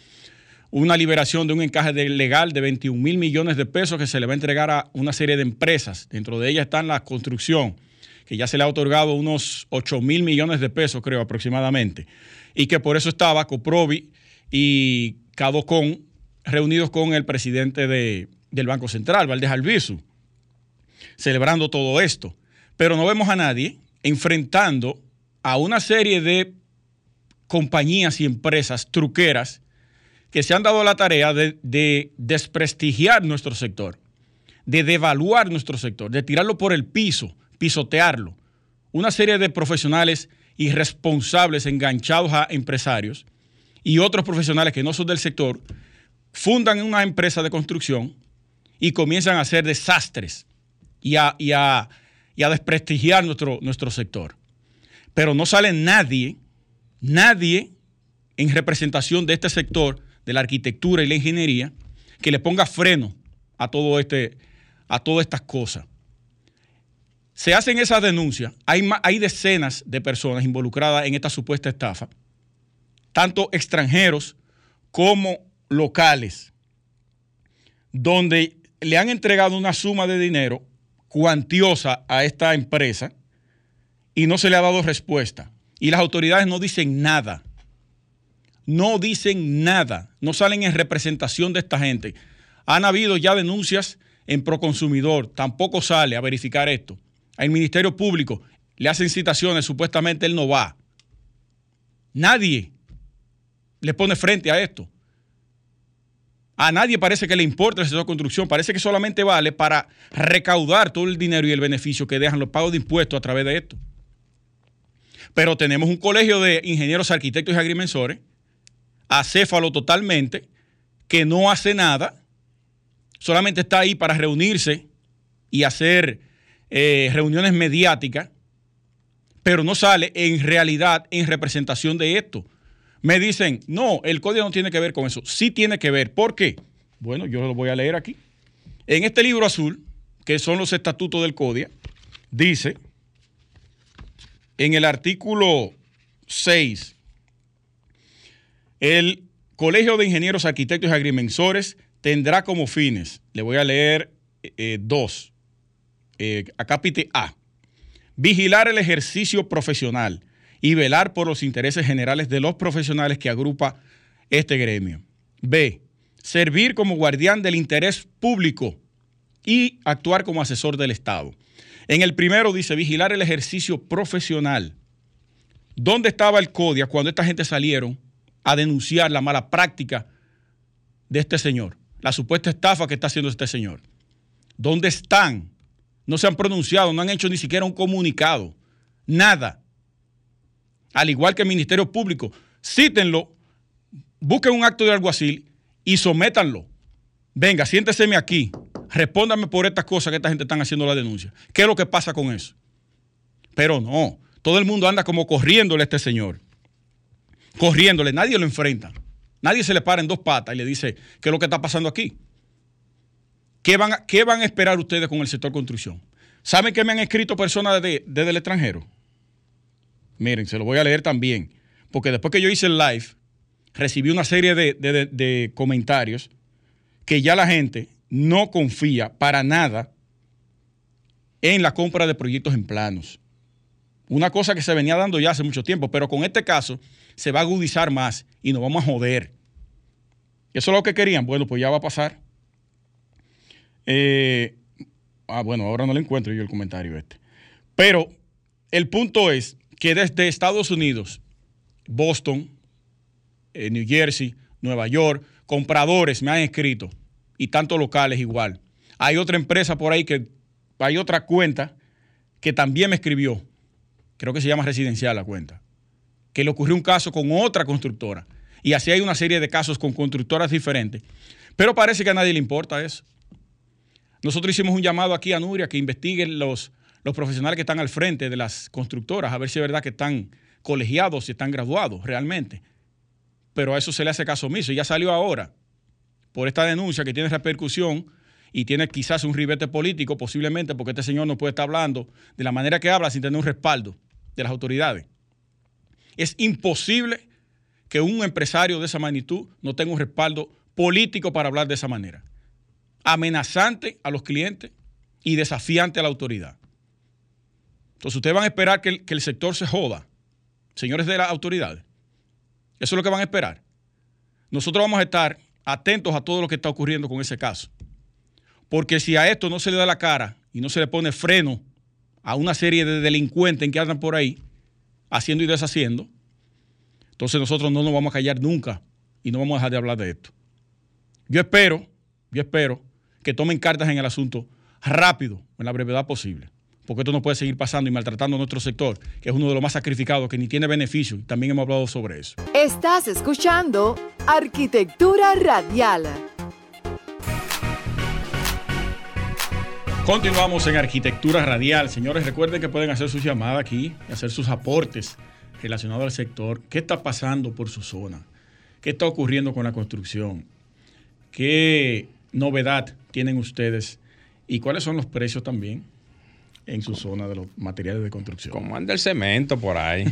una liberación de un encaje legal de 21 mil millones de pesos que se le va a entregar a una serie de empresas. Dentro de ellas están la construcción, que ya se le ha otorgado unos 8 mil millones de pesos, creo, aproximadamente. Y que por eso estaba Coprovi y Cadocon reunidos con el presidente de- del Banco Central, Valdés Albizu, celebrando todo esto. Pero no vemos a nadie enfrentando a una serie de compañías y empresas truqueras que se han dado la tarea de, de desprestigiar nuestro sector, de devaluar nuestro sector, de tirarlo por el piso, pisotearlo. Una serie de profesionales irresponsables enganchados a empresarios y otros profesionales que no son del sector fundan una empresa de construcción y comienzan a hacer desastres y a, a- a desprestigiar nuestro, nuestro sector. Pero no sale nadie, nadie en representación de este sector, de la arquitectura y la ingeniería, que le ponga freno a todo este, a todas estas cosas. Se hacen esas denuncias, hay, hay decenas de personas involucradas en esta supuesta estafa, tanto extranjeros como locales, donde le han entregado una suma de dinero cuantiosa a esta empresa y no se le ha dado respuesta. Y las autoridades no dicen nada. No dicen nada. No salen en representación de esta gente. Han habido ya denuncias en Proconsumidor. Tampoco sale a verificar esto. Al Ministerio Público le hacen citaciones. Supuestamente él no va. Nadie le pone frente a esto. A nadie parece que le importa el sector de construcción. Parece que solamente vale para recaudar todo el dinero y el beneficio que dejan los pagos de impuestos a través de esto. Pero tenemos un colegio de ingenieros, arquitectos y agrimensores, acéfalo totalmente, que no hace nada, solamente está ahí para reunirse y hacer eh, reuniones mediáticas, pero no sale en realidad en representación de esto. Me dicen, no, el código no tiene que ver con eso. Sí tiene que ver. ¿Por qué? Bueno, yo lo voy a leer aquí. En este libro azul, que son los estatutos del CODIA, dice en el artículo 6, el Colegio de Ingenieros, Arquitectos y Agrimensores tendrá como fines, le voy a leer eh, dos, eh, acápite A, vigilar el ejercicio profesional y velar por los intereses generales de los profesionales que agrupa este gremio. B, servir como guardián del interés público y actuar como asesor del Estado. En el primero dice vigilar el ejercicio profesional. ¿Dónde estaba el CODIA cuando esta gente salieron a denunciar la mala práctica de este señor, la supuesta estafa que está haciendo este señor. ¿Dónde están? No se han pronunciado, no han hecho ni siquiera un comunicado. Nada. Al igual que el Ministerio Público, cítenlo, busquen un acto de alguacil y sométanlo. Venga, siénteseme aquí, respóndame por estas cosas que esta gente están haciendo la denuncia. ¿Qué es lo que pasa con eso? Pero no, todo el mundo anda como corriéndole a este señor. Corriéndole, nadie lo enfrenta. Nadie se le para en dos patas y le dice, ¿qué es lo que está pasando aquí? ¿Qué van, a, qué van a esperar ustedes con el sector construcción? ¿Saben que me han escrito personas desde el extranjero? Miren, se lo voy a leer también, porque después que yo hice el live, recibí una serie de, de comentarios que ya la gente no confía para nada en la compra de proyectos en planos. Una cosa que se venía dando ya hace mucho tiempo, pero con este caso se va a agudizar más y nos vamos a joder. Eso es lo que querían. Bueno, pues ya va a pasar. Eh, ah, bueno, ahora no le encuentro yo el comentario este. Pero el punto es que desde Estados Unidos, Boston, eh, New Jersey, Nueva York, compradores me han escrito y tantos locales igual. Hay otra empresa por ahí que hay otra cuenta que también me escribió. Creo que se llama residencial la cuenta. Que le ocurrió un caso con otra constructora. Y así hay una serie de casos con constructoras diferentes. Pero parece que a nadie le importa eso. Nosotros hicimos un llamado aquí a Nuria que investiguen los, los profesionales que están al frente de las constructoras, a ver si es verdad que están colegiados, si están graduados realmente. Pero a eso se le hace caso omiso. Y ya salió ahora por esta denuncia que tiene repercusión y tiene quizás un ribete político, posiblemente porque este señor no puede estar hablando de la manera que habla sin tener un respaldo de las autoridades. Es imposible que un empresario de esa magnitud no tenga un respaldo político para hablar de esa manera. Amenazante a los clientes y desafiante a la autoridad. Entonces ustedes van a esperar que el, que el sector se joda, señores de las autoridades. Eso es lo que van a esperar. Nosotros vamos a estar atentos a todo lo que está ocurriendo con ese caso. Porque si a esto no se le da la cara y no se le pone freno a una serie de delincuentes que andan por ahí haciendo y deshaciendo, entonces nosotros no nos vamos a callar nunca y no vamos a dejar de hablar de esto. Yo espero, yo espero que tomen cartas en el asunto rápido, en la brevedad posible, porque esto no puede seguir pasando y maltratando a nuestro sector, que es uno de los más sacrificados, que ni tiene beneficio, también hemos hablado sobre eso. Estás escuchando Arquitectura Radial. Continuamos en Arquitectura Radial. Señores, recuerden que pueden hacer sus llamadas aquí y hacer sus aportes relacionados al sector. ¿Qué está pasando por su zona? ¿Qué está ocurriendo con la construcción? ¿Qué novedad tienen ustedes? ¿Y cuáles son los precios también en su zona de los materiales de construcción? ¿Cómo anda el cemento por ahí?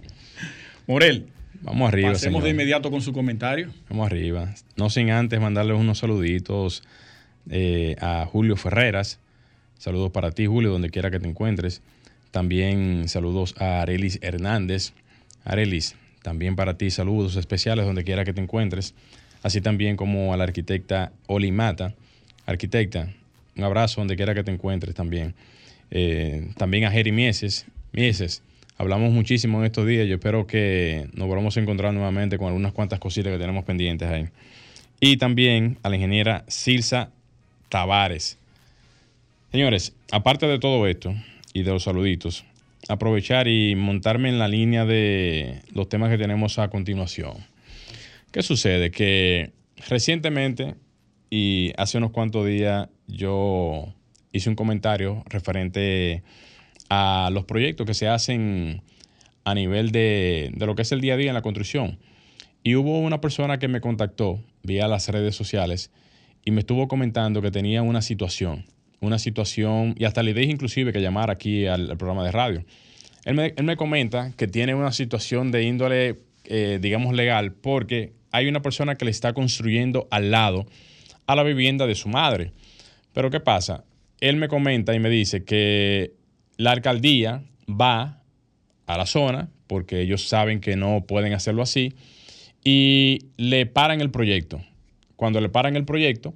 Morel. Vamos arriba. Pasemos señor. de inmediato con su comentario. Vamos arriba. No sin antes mandarles unos saluditos eh, a Julio Ferreras. Saludos para ti, Julio, donde quiera que te encuentres. También saludos a Arelis Hernández. Arelis, también para ti saludos especiales donde quiera que te encuentres. Así también como a la arquitecta Oli Mata. Arquitecta, un abrazo donde quiera que te encuentres también. Eh, también a Jerry Mieses. Mieses, hablamos muchísimo en estos días. Yo espero que nos volvamos a encontrar nuevamente con algunas cuantas cositas que tenemos pendientes ahí. Y también a la ingeniera Silsa Tavares. Señores, aparte de todo esto y de los saluditos, aprovechar y montarme en la línea de los temas que tenemos a continuación. ¿Qué sucede? Que recientemente y hace unos cuantos días yo hice un comentario referente a los proyectos que se hacen a nivel de, de, lo que es el día a día en la construcción. Y hubo una persona que me contactó vía las redes sociales y me estuvo comentando que tenía una situación, una situación, y hasta le dije inclusive que llamara aquí al, programa de radio. Él me, él me, comenta que tiene una situación de índole, eh, digamos, legal, porque hay una persona que le está construyendo al lado a la vivienda de su madre. Pero ¿qué pasa? Él me comenta y me dice que la alcaldía va a la zona, porque ellos saben que no pueden hacerlo así, y le paran el proyecto. Cuando le paran el proyecto,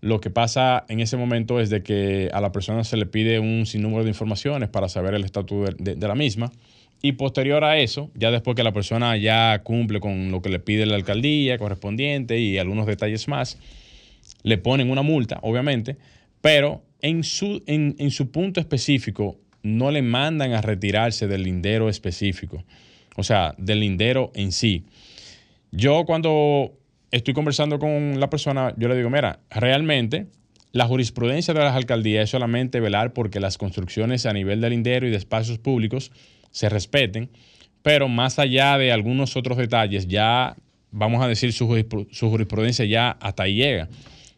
lo que pasa en ese momento es de que a la persona se le pide un sinnúmero de informaciones para saber el estatus de, de, la misma Y posterior a eso, ya después que la persona ya cumple con lo que le pide la alcaldía correspondiente y algunos detalles más, le ponen una multa, obviamente, pero en su, en, en su punto específico no le mandan a retirarse del lindero específico, o sea, del lindero en sí. Yo cuando estoy conversando con la persona, yo le digo, mira, realmente la jurisprudencia de las alcaldías es solamente velar porque las construcciones a nivel del lindero y de espacios públicos se respeten, pero más allá de algunos otros detalles, ya vamos a decir su, jurisprudencia ya hasta ahí llega.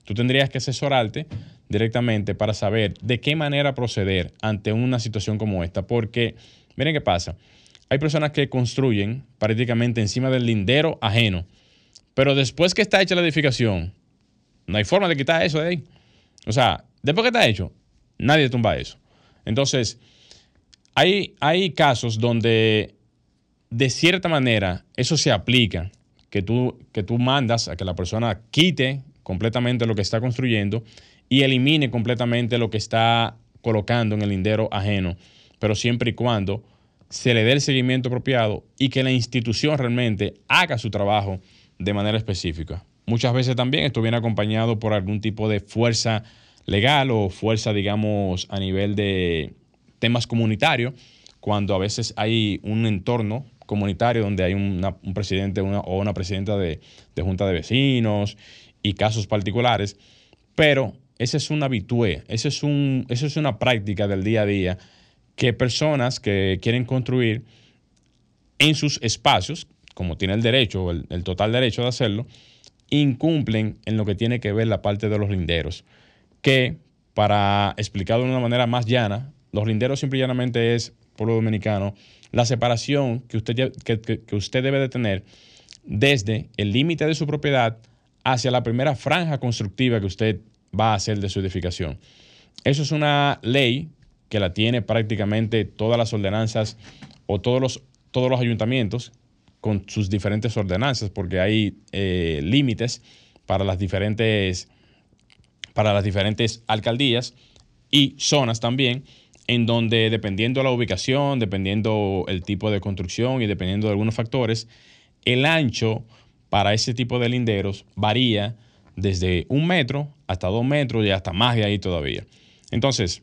Tú tendrías que asesorarte directamente para saber de qué manera proceder ante una situación como esta, porque miren qué pasa. Hay personas que construyen prácticamente encima del lindero ajeno, pero después que está hecha la edificación, no hay forma de quitar eso de ahí. O sea, después que está hecho, nadie tumba eso. Entonces, hay, hay casos donde de cierta manera eso se aplica, que tú, que tú mandas a que la persona quite completamente lo que está construyendo y elimine completamente lo que está colocando en el lindero ajeno, pero siempre y cuando se le dé el seguimiento apropiado y que la institución realmente haga su trabajo de manera específica. Muchas veces también esto viene acompañado por algún tipo de fuerza legal o fuerza, digamos, a nivel de temas comunitarios, cuando a veces hay un entorno comunitario donde hay un presidente o una presidenta de, junta de vecinos y casos particulares, pero esa es una habitué, esa es, un, eso es una práctica del día a día que personas que quieren construir en sus espacios, como tiene el derecho, el, el total derecho de hacerlo, incumplen en lo que tiene que ver la parte de los linderos. Que, para explicarlo de una manera más llana, los linderos simple y llanamente es, pueblo dominicano, la separación que usted, que, usted debe de tener desde el límite de su propiedad hacia la primera franja constructiva que usted va a hacer de su edificación. Eso es una ley que la tiene prácticamente todas las ordenanzas o todos los, todos los ayuntamientos con sus diferentes ordenanzas, porque hay eh, límites para las diferentes para las diferentes alcaldías y zonas también, en donde dependiendo de la ubicación, dependiendo el tipo de construcción y dependiendo de algunos factores, el ancho para ese tipo de linderos varía desde un metro hasta dos metros y hasta más de ahí todavía. Entonces,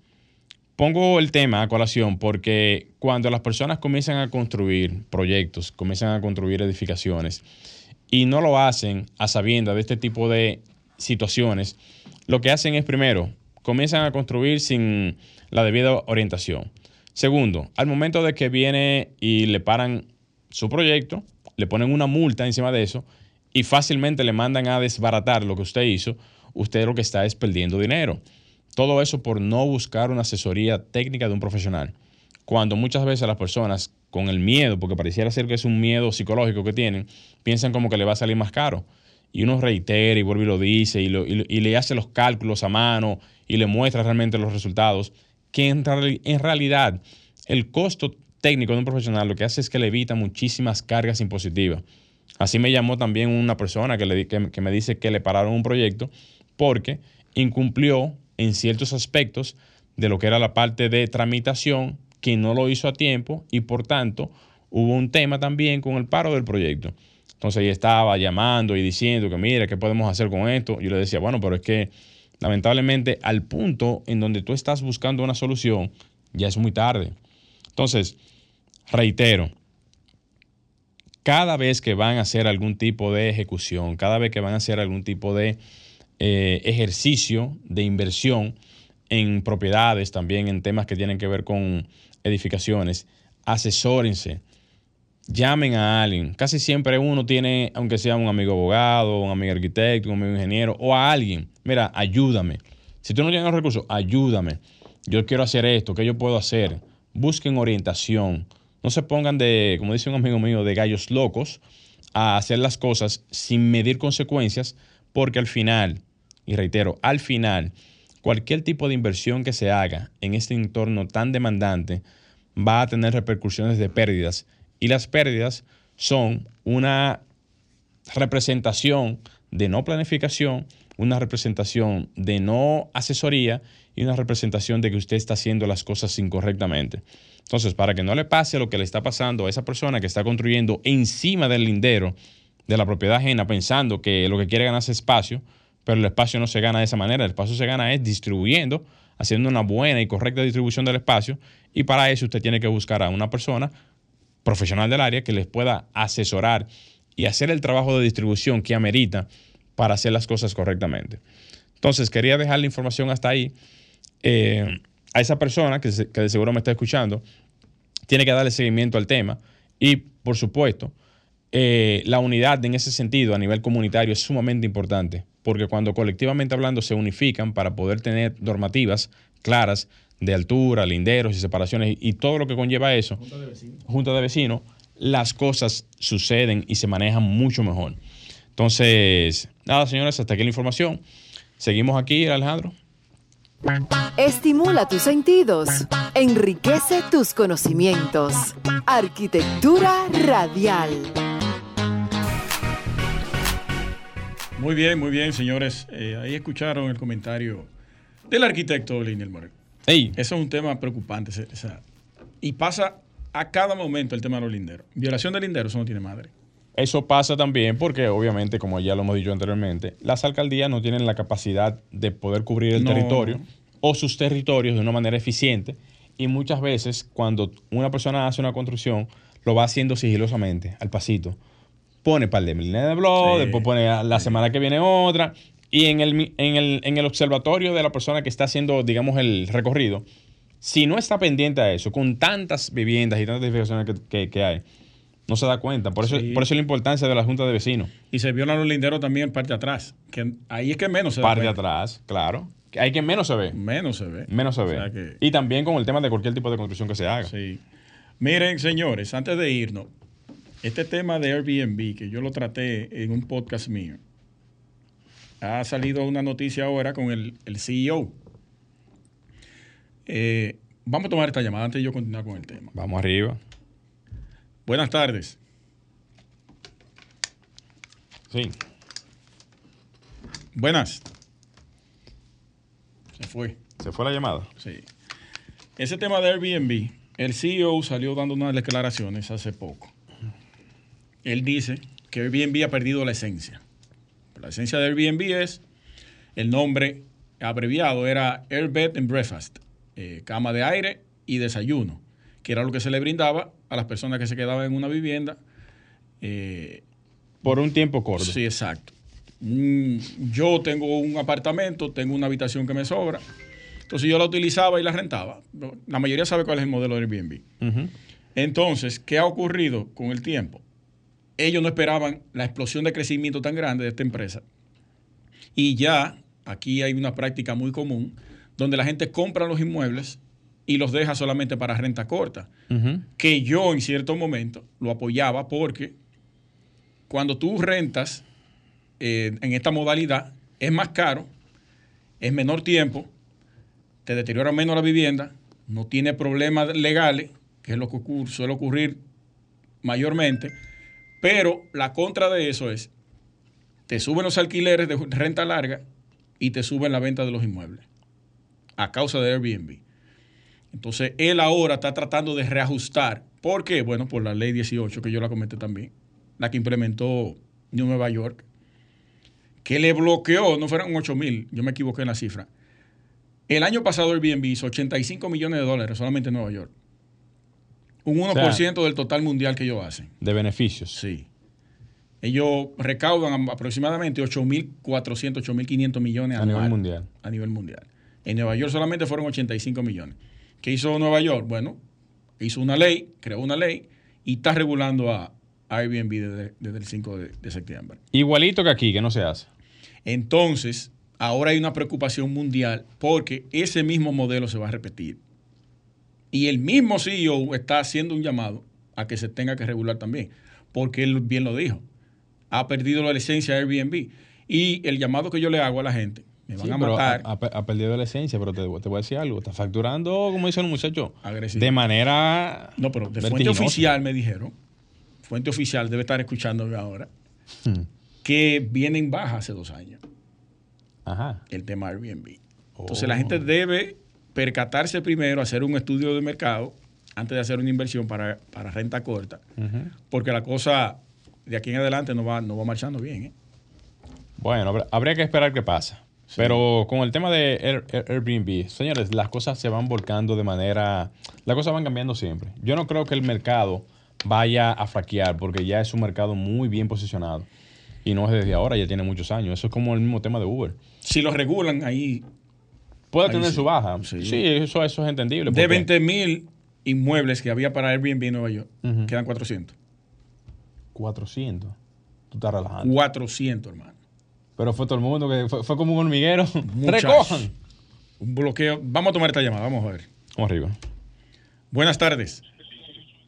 Pongo el tema a colación porque cuando las personas comienzan a construir proyectos, comienzan a construir edificaciones y no lo hacen a sabiendas de este tipo de situaciones, lo que hacen es primero, comienzan a construir sin la debida orientación. Segundo, al momento de que viene y le paran su proyecto, le ponen una multa encima de eso y fácilmente le mandan a desbaratar lo que usted hizo, usted lo que está es perdiendo dinero. Todo eso por no buscar una asesoría técnica de un profesional. Cuando muchas veces las personas, con el miedo, porque pareciera ser que es un miedo psicológico que tienen, piensan como que le va a salir más caro. Y uno reitera y vuelve y lo dice y, le hace los cálculos a mano y le muestra realmente los resultados, que en, realidad el costo técnico de un profesional lo que hace es que le evita muchísimas cargas impositivas. Así me llamó también una persona que, le, que me dice que le pararon un proyecto porque incumplió en ciertos aspectos de lo que era la parte de tramitación, que no lo hizo a tiempo y por tanto hubo un tema también con el paro del proyecto. Entonces ella estaba llamando y diciendo que mira, ¿qué podemos hacer con esto? Yo le decía, bueno, pero es que lamentablemente al punto en donde tú estás buscando una solución, ya es muy tarde. Entonces, reitero, cada vez que van a hacer algún tipo de ejecución, cada vez que van a hacer algún tipo de eh, ejercicio de inversión en propiedades, también en temas que tienen que ver con edificaciones, asesórense, llamen a alguien. Casi siempre uno tiene, aunque sea un amigo abogado, un amigo arquitecto, un amigo ingeniero o a alguien, mira, ayúdame. Si tú no tienes los recursos, ayúdame. Yo quiero hacer esto, ¿qué yo puedo hacer? Busquen orientación. No se pongan de, como dice un amigo mío, de gallos locos a hacer las cosas sin medir consecuencias, porque al final y reitero, al final, cualquier tipo de inversión que se haga en este entorno tan demandante va a tener repercusiones de pérdidas. Y las pérdidas son una representación de no planificación, una representación de no asesoría y una representación de que usted está haciendo las cosas incorrectamente. Entonces, para que no le pase lo que le está pasando a esa persona que está construyendo encima del lindero de la propiedad ajena pensando que lo que quiere ganar es espacio, pero el espacio no se gana de esa manera, el espacio se gana es distribuyendo, haciendo una buena y correcta distribución del espacio y para eso usted tiene que buscar a una persona profesional del área que les pueda asesorar y hacer el trabajo de distribución que amerita para hacer las cosas correctamente. Entonces, quería dejar la información hasta ahí. Eh, a esa persona que, de seguro me está escuchando, tiene que darle seguimiento al tema y, por supuesto, eh, la unidad en ese sentido a nivel comunitario es sumamente importante, porque cuando colectivamente hablando se unifican para poder tener normativas claras de altura, linderos y separaciones y todo lo que conlleva eso, junta de vecinos, las cosas suceden y se manejan mucho mejor. Entonces, nada, señores, hasta aquí la información. Seguimos aquí, Alejandro. Estimula tus sentidos, enriquece tus conocimientos. Arquitectura radial. Muy bien, muy bien, señores. Eh, ahí escucharon el comentario del arquitecto Liniel Morel. Eso es un tema preocupante. y pasa a cada momento el tema de los linderos. Violación de linderos, eso no tiene madre. Eso pasa también porque, obviamente, como ya lo hemos dicho anteriormente, las alcaldías no tienen la capacidad de poder cubrir el territorio o sus territorios de una manera eficiente. Y muchas veces, cuando una persona hace una construcción, lo va haciendo sigilosamente, al pasito. Pone par de líneas de blog, después pone la semana que viene otra. Y en el, en, el, en el observatorio de la persona que está haciendo, digamos, el recorrido, si no está pendiente a eso, con tantas viviendas y tantas edificaciones que, hay, no se da cuenta. Por eso, por eso la importancia de la Junta de Vecinos. Y se violan los linderos también en parte de atrás. Que ahí es que menos se da Parte de atrás, claro. Hay que menos se ve. Menos se ve. Menos se ve. Y también con el tema de cualquier tipo de construcción que se haga. Sí. Miren, señores, antes de irnos, este tema de Airbnb, que yo lo traté en un podcast mío, ha salido una noticia ahora con el, CEO. Eh, vamos a tomar esta llamada antes de yo continuar con el tema. Vamos arriba. Buenas tardes. Sí. Buenas. Se fue. ¿Se fue la llamada? Sí. Ese tema de Airbnb, el CEO salió dando unas declaraciones hace poco. Él dice que Airbnb ha perdido la esencia. La esencia de Airbnb es el nombre abreviado era Airbed and Breakfast, eh, cama de aire y desayuno, que era lo que se le brindaba a las personas que se quedaban en una vivienda. Eh, Por un tiempo corto. Sí, exacto. Mm, yo tengo un apartamento, tengo una habitación que me sobra. Entonces yo la utilizaba y la rentaba. La mayoría sabe cuál es el modelo de Airbnb. Entonces, ¿qué ha ocurrido con el tiempo? Ellos no esperaban la explosión de crecimiento tan grande de esta empresa. Y ya aquí hay una práctica muy común donde la gente compra los inmuebles y los deja solamente para renta corta. Que yo en cierto momento lo apoyaba porque cuando tú rentas eh, en esta modalidad es más caro, es menor tiempo, te deteriora menos la vivienda, no tiene problemas legales, que es lo que suele ocurrir mayormente, pero la contra de eso es, te suben los alquileres de renta larga y te suben la venta de los inmuebles a causa de Airbnb. Entonces, él ahora está tratando de reajustar. ¿Por qué? Bueno, por la ley 18, que yo la comenté también, la que implementó Nueva York, que le bloqueó, no fueron 8 mil, yo me equivoqué en la cifra. El año pasado Airbnb hizo 85 millones de dólares solamente en Nueva York. Un 1% del total mundial que ellos hacen. De beneficios. Sí. Ellos recaudan aproximadamente 8.400, 8.500 millones a nivel mundial. A nivel mundial. En Nueva York solamente fueron 85 millones. ¿Qué hizo Nueva York? Bueno, hizo una ley, creó una ley y está regulando a, Airbnb desde, el 5 de, septiembre. Igualito que aquí, que no se hace. Entonces, ahora hay una preocupación mundial porque ese mismo modelo se va a repetir. Y el mismo CEO está haciendo un llamado a que se tenga que regular también, porque él bien lo dijo. Ha perdido la licencia de Airbnb. Y el llamado que yo le hago a la gente, me van a matar. Ha, perdido la licencia, pero te, voy a decir algo. Está facturando, como dice el muchacho, de manera. No, pero de fuente oficial me dijeron fuente oficial debe estar escuchándome ahora, hmm. que vienen baja hace dos años. Ajá. el tema Airbnb. Entonces la gente oh. debe percatarse primero, hacer un estudio de mercado antes de hacer una inversión para, renta corta, porque la cosa de aquí en adelante no va, no va marchando bien. ¿eh? Bueno, habría que esperar qué pasa. Pero con el tema de Airbnb, señores, las cosas se van volcando de manera... Las cosas van cambiando siempre. Yo no creo que el mercado vaya a fraquear porque ya es un mercado muy bien posicionado. Y no es desde ahora, ya tiene muchos años. Eso es como el mismo tema de Uber. Si lo regulan ahí... Puede tener su baja. Sí, eso, eso es entendible. De 20 mil inmuebles que había para Airbnb en Nueva York, quedan 400. 400. Tú estás relajando. 400, hermano. Pero fue todo el mundo, que fue, como un hormiguero. Recojan. Un bloqueo. Vamos a tomar esta llamada, vamos a ver. Vamos arriba. Buenas tardes.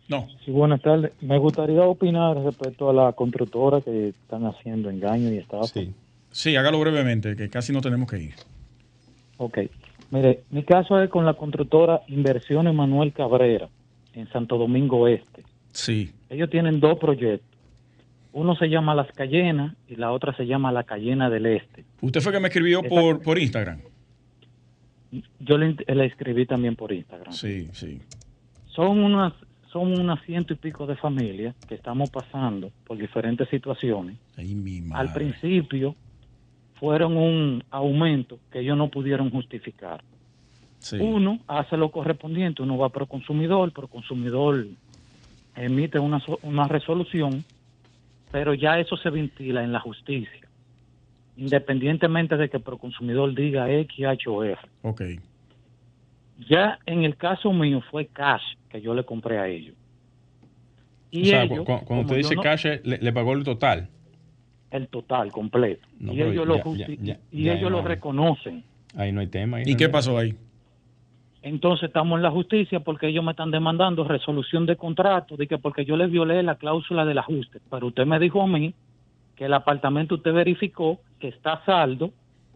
No. Sí, buenas tardes. Me gustaría opinar respecto a la constructora que están haciendo engaño y estafa. Sí. Sí, hágalo brevemente, que casi no tenemos que ir. Ok. Mire, mi caso es con la constructora Inversiones Manuel Cabrera, en Santo Domingo Este. Sí. Ellos tienen dos proyectos. Uno se llama Las Cayenas y la otra se llama La Cayena del Este. ¿Usted fue que me escribió por, por Instagram? Yo le, escribí también por Instagram. Sí, sí. Son unas, son unas ciento y pico de familias que estamos pasando por diferentes situaciones. Al principio fueron un aumento que ellos no pudieron justificar. Uno hace lo correspondiente, uno va pro consumidor, pro consumidor emite una, una resolución pero ya eso se ventila en la justicia, independientemente de que el proconsumidor diga X, H o R. Ok. Ya en el caso mío fue cash que yo le compré a ellos. Y o sea, cuando, usted dice cash, le, pagó el total. El total, completo. y ellos, lo, y ellos lo reconocen. Ahí no hay tema. ¿Y qué pasó ahí? Entonces estamos en la justicia porque ellos me están demandando resolución de contrato, de que porque yo les violé la cláusula del ajuste. Pero usted me dijo a mí que el apartamento usted verificó que está saldo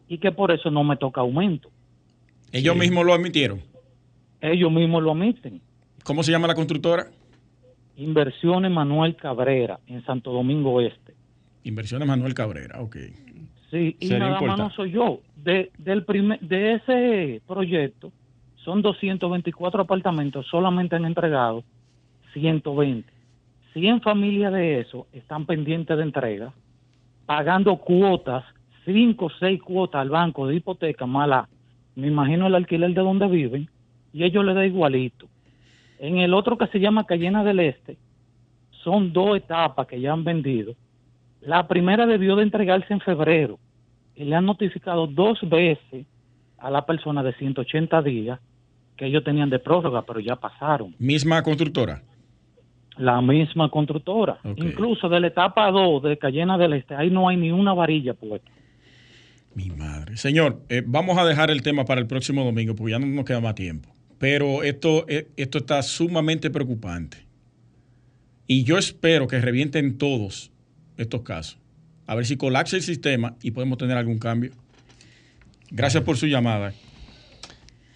y que por eso no me toca aumento. ¿Ellos mismos lo admitieron? Ellos mismos lo admiten. ¿Cómo se llama la constructora? Inversiones Manuel Cabrera, en Santo Domingo Oeste. Inversiones Manuel Cabrera, ok. Sí, y nada más no soy yo. De, del primer, de ese proyecto, son 224 apartamentos, solamente han entregado 120. 100 familias de eso están pendientes de entrega, pagando cuotas, 5 o 6 cuotas al banco de hipoteca, mala, me imagino el alquiler de donde viven, y ellos le da igualito. En el otro que se llama Cayena del Este, son dos etapas que ya han vendido. La primera debió de entregarse en febrero y le han notificado dos veces a la persona de 180 días que ellos tenían de prórroga, pero ya pasaron. ¿Misma constructora? La misma constructora. Incluso de la etapa 2 de Cayena del Este, ahí no hay ni una varilla puesta. Mi madre. Señor, eh, vamos a dejar el tema para el próximo domingo porque ya no nos queda más tiempo. Pero esto, eh, esto está sumamente preocupante. Y yo espero que revienten todos estos casos. A ver si colapsa el sistema y podemos tener algún cambio. Gracias por su llamada.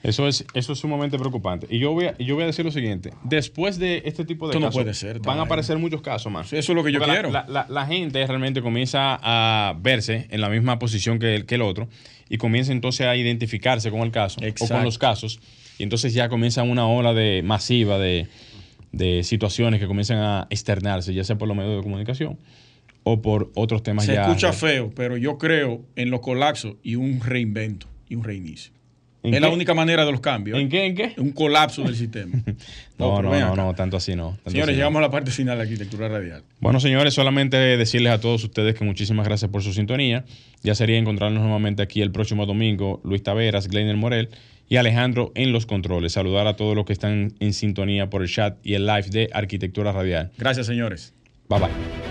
Eso es, eso es sumamente preocupante. Y yo voy, a, yo voy a decir lo siguiente. Después de este tipo de casos, van a aparecer muchos casos más. eso es lo que yo quiero. La, gente realmente comienza a verse en la misma posición que el, que el otro y comienza entonces a identificarse con el caso o con los casos. Y entonces ya comienza una ola de masiva de, de situaciones que comienzan a externarse, ya sea por los medios de comunicación o por otros temas Se escucha feo, pero yo creo en los colapsos y un reinvento y un reinicio es la única manera de los cambios. ¿En qué? ¿En qué? Un colapso del sistema. no, no, no, no, tanto así no. señores, llegamos a la parte final de la arquitectura radial. Bueno, señores, solamente decirles a todos ustedes que muchísimas gracias por su sintonía. Ya sería encontrarnos nuevamente aquí el próximo domingo. Luis Taveras, Glenn Morel y Alejandro en los controles. Saludar a todos los que están en sintonía por el chat y el live de Arquitectura Radial. Gracias, señores. Bye bye.